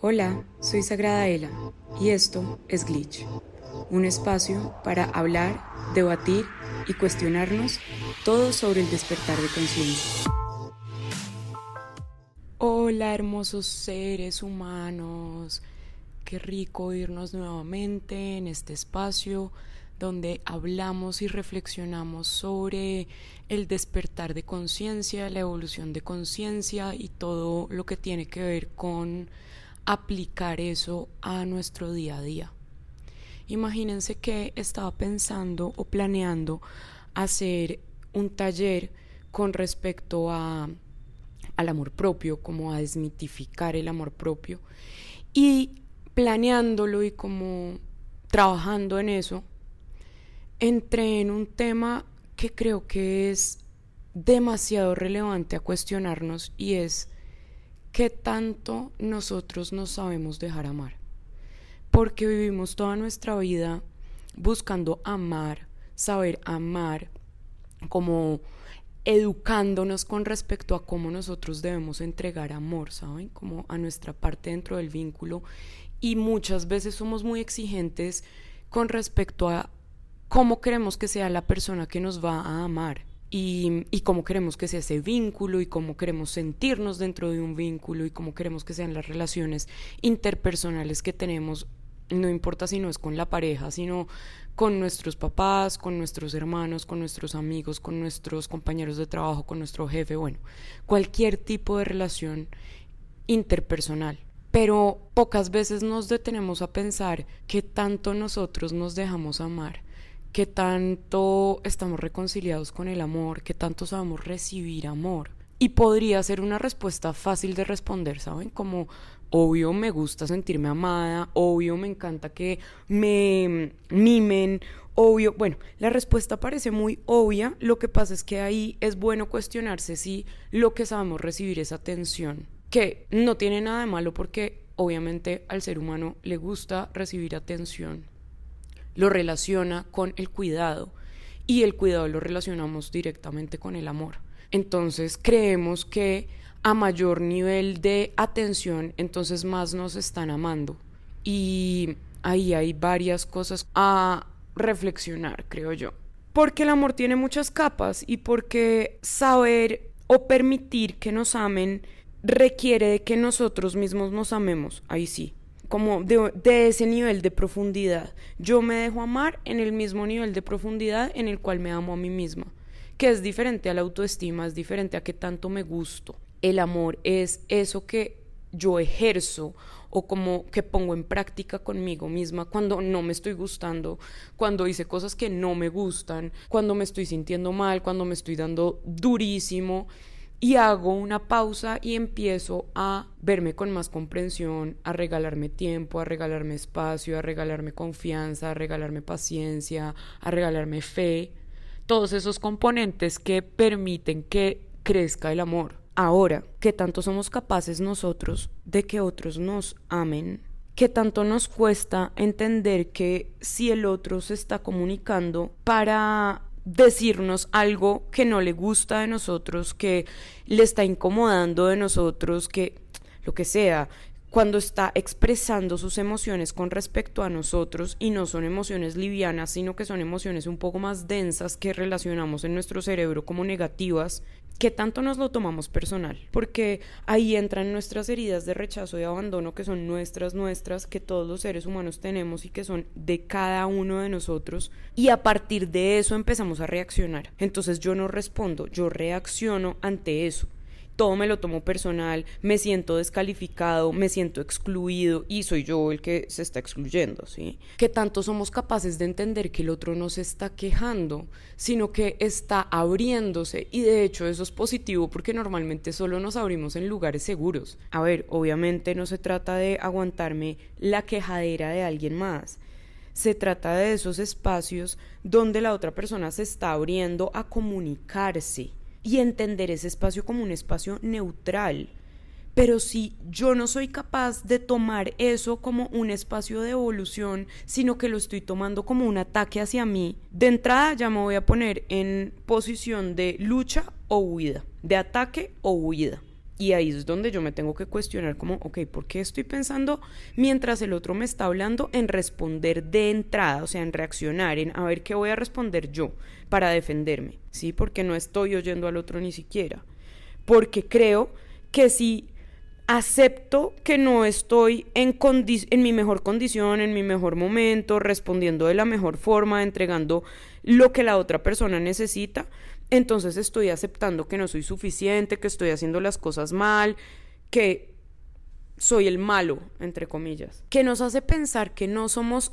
Hola, soy Sagrada Ela y esto es Glitch, un espacio para hablar, debatir y cuestionarnos todo sobre el despertar de conciencia. Hola hermosos seres humanos, qué rico irnos nuevamente en este espacio donde hablamos y reflexionamos sobre el despertar de conciencia, la evolución de conciencia y todo lo que tiene que ver con aplicar eso a nuestro día a día. Imagínense que estaba pensando o planeando hacer un taller con respecto a, al amor propio, como a desmitificar el amor propio. Y planeándolo y como trabajando en eso, entré en un tema que creo que es demasiado relevante a cuestionarnos y es qué tanto nosotros nos sabemos dejar amar. Porque vivimos toda nuestra vida buscando amar, saber amar, como educándonos con respecto a cómo nosotros debemos entregar amor, ¿saben? Como a nuestra parte dentro del vínculo. Y muchas veces somos muy exigentes con respecto a cómo queremos que sea la persona que nos va a amar y, cómo queremos que sea ese vínculo y cómo queremos sentirnos dentro de un vínculo y cómo queremos que sean las relaciones interpersonales que tenemos, no importa si no es con la pareja, sino con nuestros papás, con nuestros hermanos, con nuestros amigos, con nuestros compañeros de trabajo, con nuestro jefe, bueno, cualquier tipo de relación interpersonal. Pero pocas veces nos detenemos a pensar que tanto nosotros nos dejamos amar qué tanto estamos reconciliados con el amor, qué tanto sabemos recibir amor. Y podría ser una respuesta fácil de responder, ¿saben? Como, obvio me gusta sentirme amada, obvio me encanta que me mimen, obvio. Bueno, la respuesta parece muy obvia, lo que pasa es que ahí es bueno cuestionarse si lo que sabemos recibir es atención, que no tiene nada de malo porque obviamente al ser humano le gusta recibir atención lo relaciona con el cuidado y el cuidado lo relacionamos directamente con el amor. Entonces creemos que a mayor nivel de atención, entonces más nos están amando. Y ahí hay varias cosas a reflexionar, creo yo. Porque el amor tiene muchas capas y porque saber o permitir que nos amen requiere de que nosotros mismos nos amemos, ahí sí como de, ese nivel de profundidad. Yo me dejo amar en el mismo nivel de profundidad en el cual me amo a mí misma, que es diferente a la autoestima, es diferente a que tanto me gusto. El amor es eso que yo ejerzo o como que pongo en práctica conmigo misma cuando no me estoy gustando, cuando hice cosas que no me gustan, cuando me estoy sintiendo mal, cuando me estoy dando durísimo y hago una pausa y empiezo a verme con más comprensión, a regalarme tiempo, a regalarme espacio, a regalarme confianza, a regalarme paciencia, a regalarme fe, todos esos componentes que permiten que crezca el amor. Ahora, ¿qué tanto somos capaces nosotros de que otros nos amen? ¿Qué tanto nos cuesta entender que si el otro se está comunicando para decirnos algo que no le gusta de nosotros, que le está incomodando de nosotros, que lo que sea, cuando está expresando sus emociones con respecto a nosotros y no son emociones livianas, sino que son emociones un poco más densas que relacionamos en nuestro cerebro como negativas, ¿qué tanto nos lo tomamos personal? Porque ahí entran nuestras heridas de rechazo y abandono que son nuestras, nuestras, que todos los seres humanos tenemos y que son de cada uno de nosotros. Y a partir de eso empezamos a reaccionar. Entonces yo no respondo, yo reacciono ante eso todo me lo tomo personal, me siento descalificado, me siento excluido y soy yo el que se está excluyendo, ¿sí? Que tanto somos capaces de entender que el otro no se está quejando, sino que está abriéndose y de hecho eso es positivo porque normalmente solo nos abrimos en lugares seguros. A ver, obviamente no se trata de aguantarme la quejadera de alguien más. Se trata de esos espacios donde la otra persona se está abriendo a comunicarse y entender ese espacio como un espacio neutral. Pero si yo no soy capaz de tomar eso como un espacio de evolución, sino que lo estoy tomando como un ataque hacia mí, de entrada ya me voy a poner en posición de lucha o huida, de ataque o huida. Y ahí es donde yo me tengo que cuestionar como, ok, ¿por qué estoy pensando mientras el otro me está hablando en responder de entrada, o sea, en reaccionar, en a ver qué voy a responder yo para defenderme? ¿Sí? Porque no estoy oyendo al otro ni siquiera. Porque creo que si acepto que no estoy en, en mi mejor condición, en mi mejor momento, respondiendo de la mejor forma, entregando lo que la otra persona necesita, entonces estoy aceptando que no soy suficiente, que estoy haciendo las cosas mal, que soy el malo, entre comillas, que nos hace pensar que no somos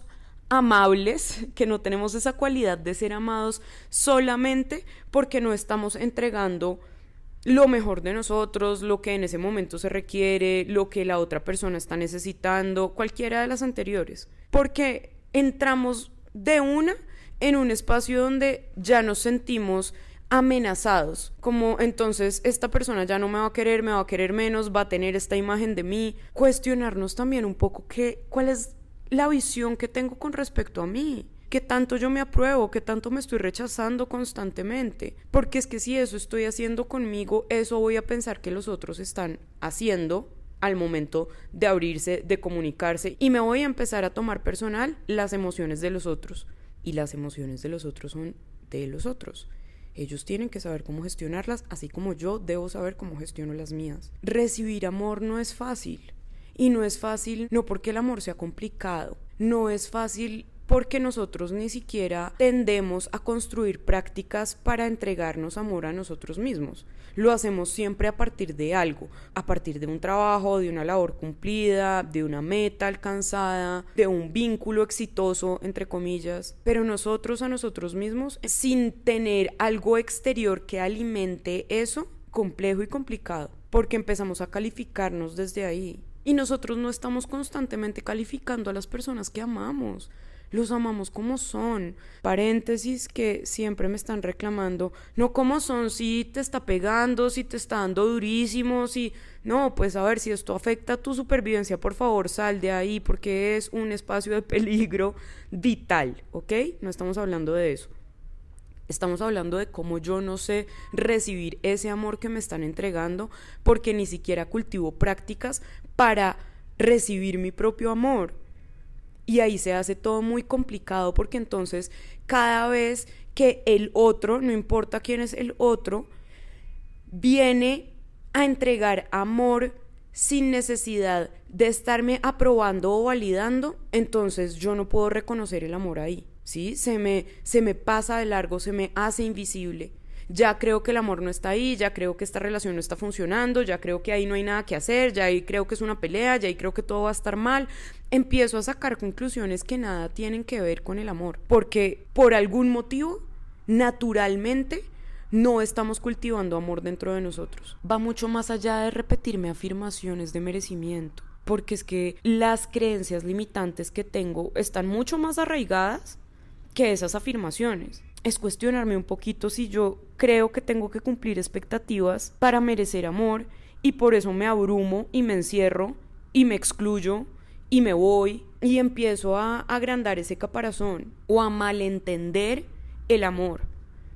amables, que no tenemos esa cualidad de ser amados solamente porque no estamos entregando lo mejor de nosotros, lo que en ese momento se requiere, lo que la otra persona está necesitando, cualquiera de las anteriores, porque entramos de una en un espacio donde ya nos sentimos amenazados, como entonces esta persona ya no me va a querer, me va a querer menos, va a tener esta imagen de mí, cuestionarnos también un poco qué, cuál es la visión que tengo con respecto a mí, qué tanto yo me apruebo, qué tanto me estoy rechazando constantemente, porque es que si eso estoy haciendo conmigo, eso voy a pensar que los otros están haciendo al momento de abrirse, de comunicarse y me voy a empezar a tomar personal las emociones de los otros. Y las emociones de los otros son de los otros. Ellos tienen que saber cómo gestionarlas, así como yo debo saber cómo gestiono las mías. Recibir amor no es fácil. Y no es fácil no porque el amor sea complicado, no es fácil porque nosotros ni siquiera tendemos a construir prácticas para entregarnos amor a nosotros mismos. Lo hacemos siempre a partir de algo, a partir de un trabajo, de una labor cumplida, de una meta alcanzada, de un vínculo exitoso, entre comillas. Pero nosotros a nosotros mismos, sin tener algo exterior que alimente eso, complejo y complicado, porque empezamos a calificarnos desde ahí. Y nosotros no estamos constantemente calificando a las personas que amamos los amamos como son. Paréntesis que siempre me están reclamando, no como son, si te está pegando, si te está dando durísimo, si... No, pues a ver, si esto afecta tu supervivencia, por favor, sal de ahí porque es un espacio de peligro vital, ¿ok? No estamos hablando de eso. Estamos hablando de cómo yo no sé recibir ese amor que me están entregando porque ni siquiera cultivo prácticas para recibir mi propio amor. Y ahí se hace todo muy complicado porque entonces cada vez que el otro, no importa quién es el otro, viene a entregar amor sin necesidad de estarme aprobando o validando, entonces yo no puedo reconocer el amor ahí, ¿sí? Se me, se me pasa de largo, se me hace invisible ya creo que el amor no está ahí, ya creo que esta relación no está funcionando, ya creo que ahí no hay nada que hacer, ya ahí creo que es una pelea, ya ahí creo que todo va a estar mal, empiezo a sacar conclusiones que nada tienen que ver con el amor, porque por algún motivo, naturalmente, no estamos cultivando amor dentro de nosotros. Va mucho más allá de repetirme afirmaciones de merecimiento, porque es que las creencias limitantes que tengo están mucho más arraigadas que esas afirmaciones es cuestionarme un poquito si yo creo que tengo que cumplir expectativas para merecer amor y por eso me abrumo y me encierro y me excluyo y me voy y empiezo a agrandar ese caparazón o a malentender el amor.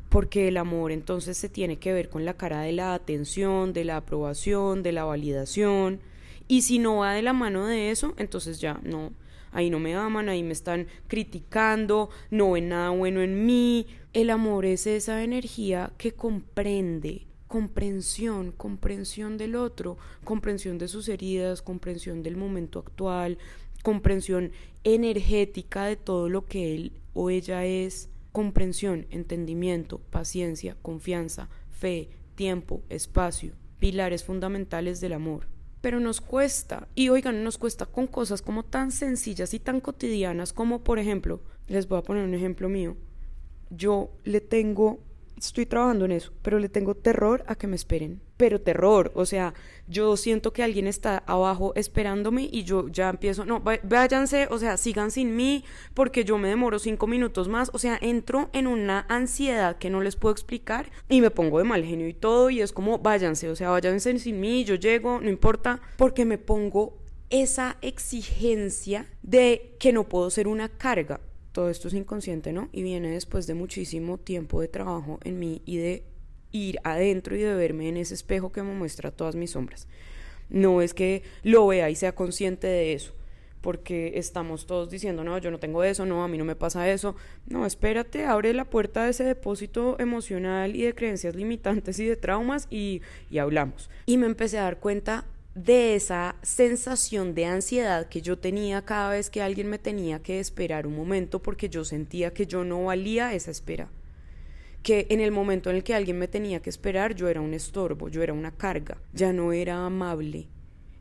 Porque el amor entonces se tiene que ver con la cara de la atención, de la aprobación, de la validación. Y si no va de la mano de eso, entonces ya no, ahí no me aman, ahí me están criticando, no ven nada bueno en mí. El amor es esa energía que comprende, comprensión, comprensión del otro, comprensión de sus heridas, comprensión del momento actual, comprensión energética de todo lo que él o ella es, comprensión, entendimiento, paciencia, confianza, fe, tiempo, espacio, pilares fundamentales del amor pero nos cuesta. Y oigan, nos cuesta con cosas como tan sencillas y tan cotidianas como, por ejemplo, les voy a poner un ejemplo mío. Yo le tengo estoy trabajando en eso, pero le tengo terror a que me esperen. Pero terror, o sea, yo siento que alguien está abajo esperándome y yo ya empiezo, no, váyanse, o sea, sigan sin mí porque yo me demoro cinco minutos más, o sea, entro en una ansiedad que no les puedo explicar y me pongo de mal genio y todo y es como, váyanse, o sea, váyanse sin mí, yo llego, no importa, porque me pongo esa exigencia de que no puedo ser una carga todo esto es inconsciente, ¿no? Y viene después de muchísimo tiempo de trabajo en mí y de ir adentro y de verme en ese espejo que me muestra todas mis sombras. No es que lo vea y sea consciente de eso, porque estamos todos diciendo, no, yo no tengo eso, no, a mí no me pasa eso. No, espérate, abre la puerta de ese depósito emocional y de creencias limitantes y de traumas y, y hablamos. Y me empecé a dar cuenta de esa sensación de ansiedad que yo tenía cada vez que alguien me tenía que esperar un momento porque yo sentía que yo no valía esa espera que en el momento en el que alguien me tenía que esperar yo era un estorbo, yo era una carga, ya no era amable,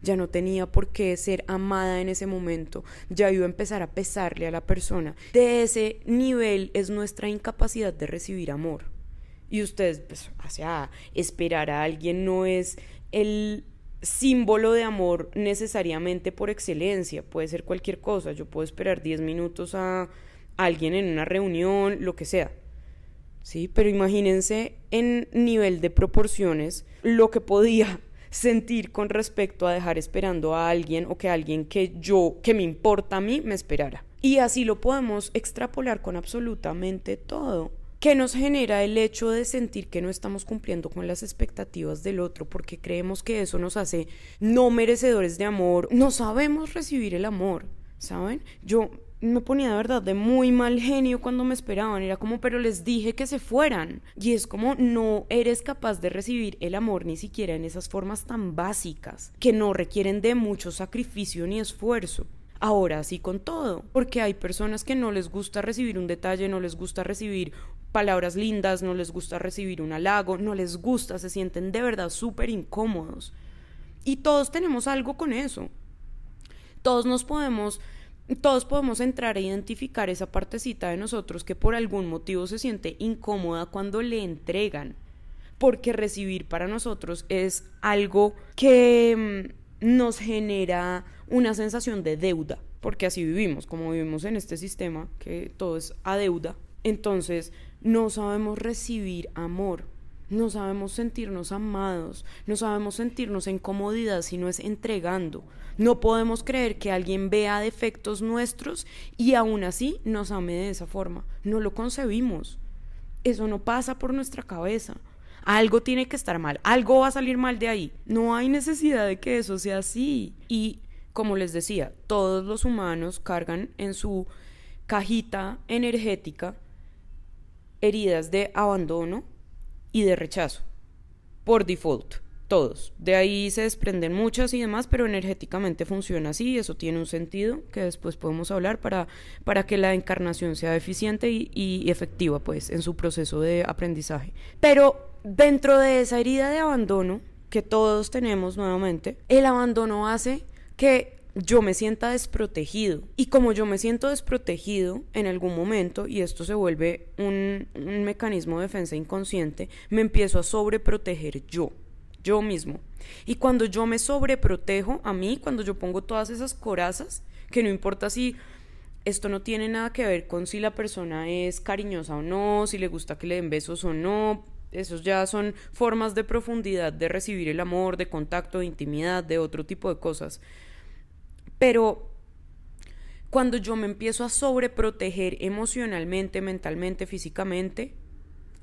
ya no tenía por qué ser amada en ese momento, ya iba a empezar a pesarle a la persona. De ese nivel es nuestra incapacidad de recibir amor. Y ustedes, pues, o sea, esperar a alguien no es el símbolo de amor necesariamente por excelencia, puede ser cualquier cosa, yo puedo esperar 10 minutos a alguien en una reunión, lo que sea ¿sí? Pero imagínense en nivel de proporciones lo que podía sentir con respecto a dejar esperando a alguien o que alguien que yo, que me importa a mí, me esperara. Y así lo podemos extrapolar con absolutamente todo. ¿Qué nos genera el hecho de sentir que no estamos cumpliendo con las expectativas del otro porque creemos que eso nos hace no merecedores de amor? No sabemos recibir el amor, ¿saben? Yo me ponía de verdad de muy mal genio cuando me esperaban. Era como, pero les dije que se fueran. Y es como, no eres capaz de recibir el amor ni siquiera en esas formas tan básicas, que no requieren de mucho sacrificio ni esfuerzo. Ahora sí con todo, porque hay personas que no les gusta recibir un detalle, no les gusta recibir palabras lindas, no les gusta recibir un halago, no les gusta, se sienten de verdad súper incómodos. Y todos tenemos algo con eso. Todos nos podemos todos podemos entrar a identificar esa partecita de nosotros que por algún motivo se siente incómoda cuando le entregan, porque recibir para nosotros es algo que mm, nos genera una sensación de deuda, porque así vivimos, como vivimos en este sistema, que todo es a deuda, entonces no sabemos recibir amor, no sabemos sentirnos amados, no sabemos sentirnos en comodidad si no es entregando. No podemos creer que alguien vea defectos nuestros y aún así nos ame de esa forma. No lo concebimos. Eso no pasa por nuestra cabeza. Algo tiene que estar mal, algo va a salir mal de ahí. No hay necesidad de que eso sea así. Y como les decía, todos los humanos cargan en su cajita energética heridas de abandono, y de rechazo, por default, todos. De ahí se desprenden muchas y demás, pero energéticamente funciona así, eso tiene un sentido que después podemos hablar para, para que la encarnación sea eficiente y, y efectiva, pues, en su proceso de aprendizaje. Pero dentro de esa herida de abandono que todos tenemos nuevamente, el abandono hace que yo me sienta desprotegido. Y como yo me siento desprotegido en algún momento, y esto se vuelve un, mecanismo de defensa inconsciente, me empiezo a sobreproteger yo, yo mismo. Y cuando yo me sobreprotejo a mí, cuando yo pongo todas esas corazas, que no importa si esto no tiene nada que ver con si la persona es cariñosa o no, si le gusta que le den besos o no, esos ya son formas de profundidad de recibir el amor, de contacto, de intimidad, de otro tipo de cosas. Pero cuando yo me empiezo a sobreproteger emocionalmente, mentalmente, físicamente,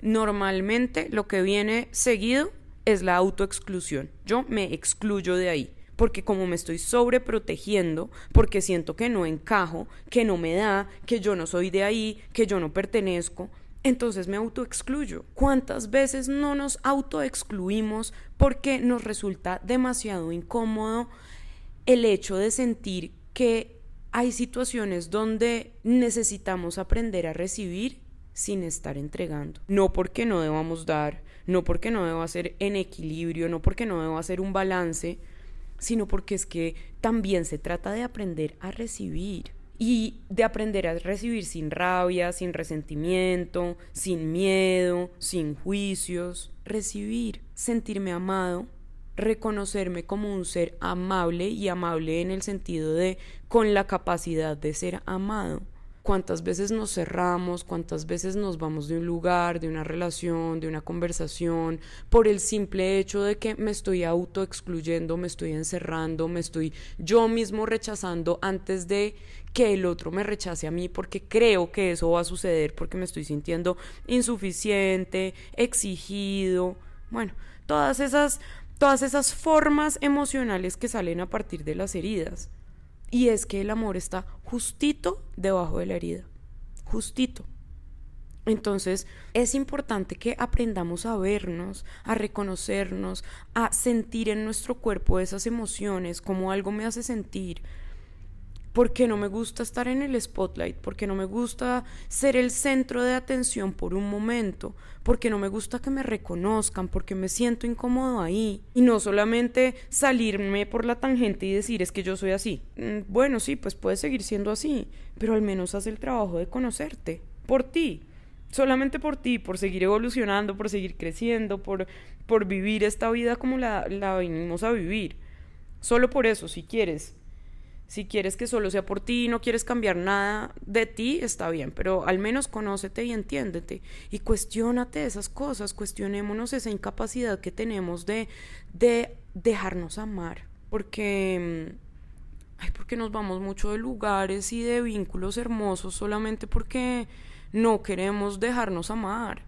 normalmente lo que viene seguido es la autoexclusión. Yo me excluyo de ahí, porque como me estoy sobreprotegiendo, porque siento que no encajo, que no me da, que yo no soy de ahí, que yo no pertenezco, entonces me autoexcluyo. ¿Cuántas veces no nos autoexcluimos porque nos resulta demasiado incómodo el hecho de sentir que hay situaciones donde necesitamos aprender a recibir sin estar entregando. No porque no debamos dar, no porque no deba ser en equilibrio, no porque no deba ser un balance, sino porque es que también se trata de aprender a recibir y de aprender a recibir sin rabia, sin resentimiento, sin miedo, sin juicios. Recibir, sentirme amado, reconocerme como un ser amable y amable en el sentido de con la capacidad de ser amado, cuántas veces nos cerramos, cuántas veces nos vamos de un lugar, de una relación, de una conversación, por el simple hecho de que me estoy auto excluyendo, me estoy encerrando, me estoy yo mismo rechazando antes de que el otro me rechace a mí porque creo que eso va a suceder porque me estoy sintiendo insuficiente, exigido, bueno, todas esas todas esas formas emocionales que salen a partir de las heridas. Y es que el amor está justito debajo de la herida, justito. Entonces es importante que aprendamos a vernos, a reconocernos, a sentir en nuestro cuerpo esas emociones, como algo me hace sentir, porque no me gusta estar en el spotlight, porque no me gusta ser el centro de atención por un momento, porque no me gusta que me reconozcan, porque me siento incómodo ahí. Y no solamente salirme por la tangente y decir es que yo soy así. Mm, bueno, sí, pues puedes seguir siendo así, pero al menos haz el trabajo de conocerte, por ti. Solamente por ti, por seguir evolucionando, por seguir creciendo, por, por vivir esta vida como la, la venimos a vivir. Solo por eso, si quieres si quieres que solo sea por ti y no quieres cambiar nada de ti, está bien, pero al menos conócete y entiéndete y cuestiónate esas cosas, cuestionémonos esa incapacidad que tenemos de, de dejarnos amar, porque, mm, porque nos vamos mucho de lugares y de vínculos hermosos solamente porque no queremos dejarnos amar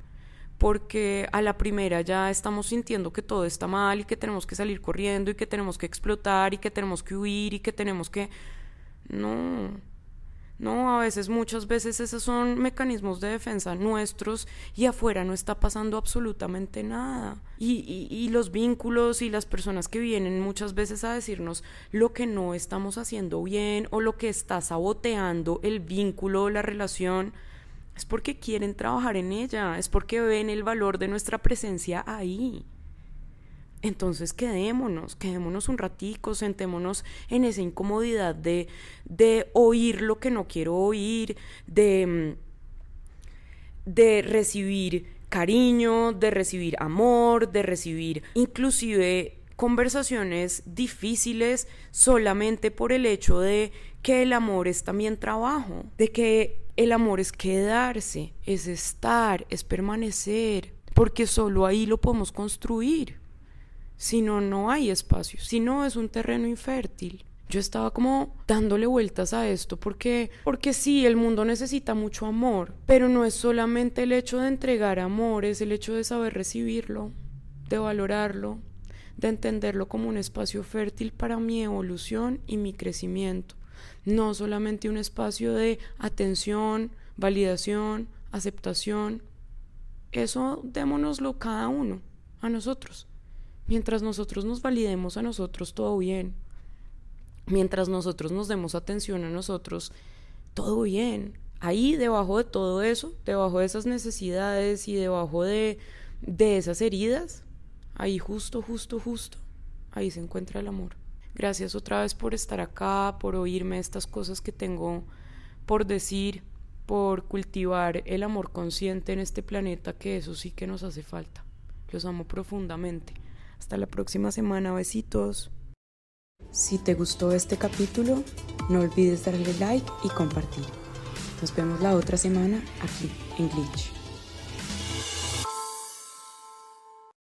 porque a la primera ya estamos sintiendo que todo está mal y que tenemos que salir corriendo y que tenemos que explotar y que tenemos que huir y que tenemos que... No, no, a veces, muchas veces esos son mecanismos de defensa nuestros y afuera no está pasando absolutamente nada. Y, y, los vínculos y las personas que vienen muchas veces a decirnos lo que no estamos haciendo bien o lo que está saboteando el vínculo o la relación es porque quieren trabajar en ella, es porque ven el valor de nuestra presencia ahí. Entonces quedémonos, quedémonos un ratico, sentémonos en esa incomodidad de, de oír lo que no quiero oír, de, de recibir cariño, de recibir amor, de recibir inclusive conversaciones difíciles solamente por el hecho de que el amor es también trabajo, de que el amor es quedarse, es estar, es permanecer, porque solo ahí lo podemos construir. Si no, no hay espacio, si no es un terreno infértil. Yo estaba como dándole vueltas a esto porque porque sí, el mundo necesita mucho amor, pero no es solamente el hecho de entregar amor, es el hecho de saber recibirlo, de valorarlo, de entenderlo como un espacio fértil para mi evolución y mi crecimiento no solamente un espacio de atención, validación, aceptación. Eso démonoslo cada uno, a nosotros. Mientras nosotros nos validemos a nosotros, todo bien. Mientras nosotros nos demos atención a nosotros, todo bien. Ahí, debajo de todo eso, debajo de esas necesidades y debajo de, de esas heridas, ahí justo, justo, justo, ahí se encuentra el amor. Gracias otra vez por estar acá, por oírme estas cosas que tengo por decir, por cultivar el amor consciente en este planeta, que eso sí que nos hace falta. Los amo profundamente. Hasta la próxima semana, besitos. Si te gustó este capítulo, no olvides darle like y compartir. Nos vemos la otra semana aquí en Glitch.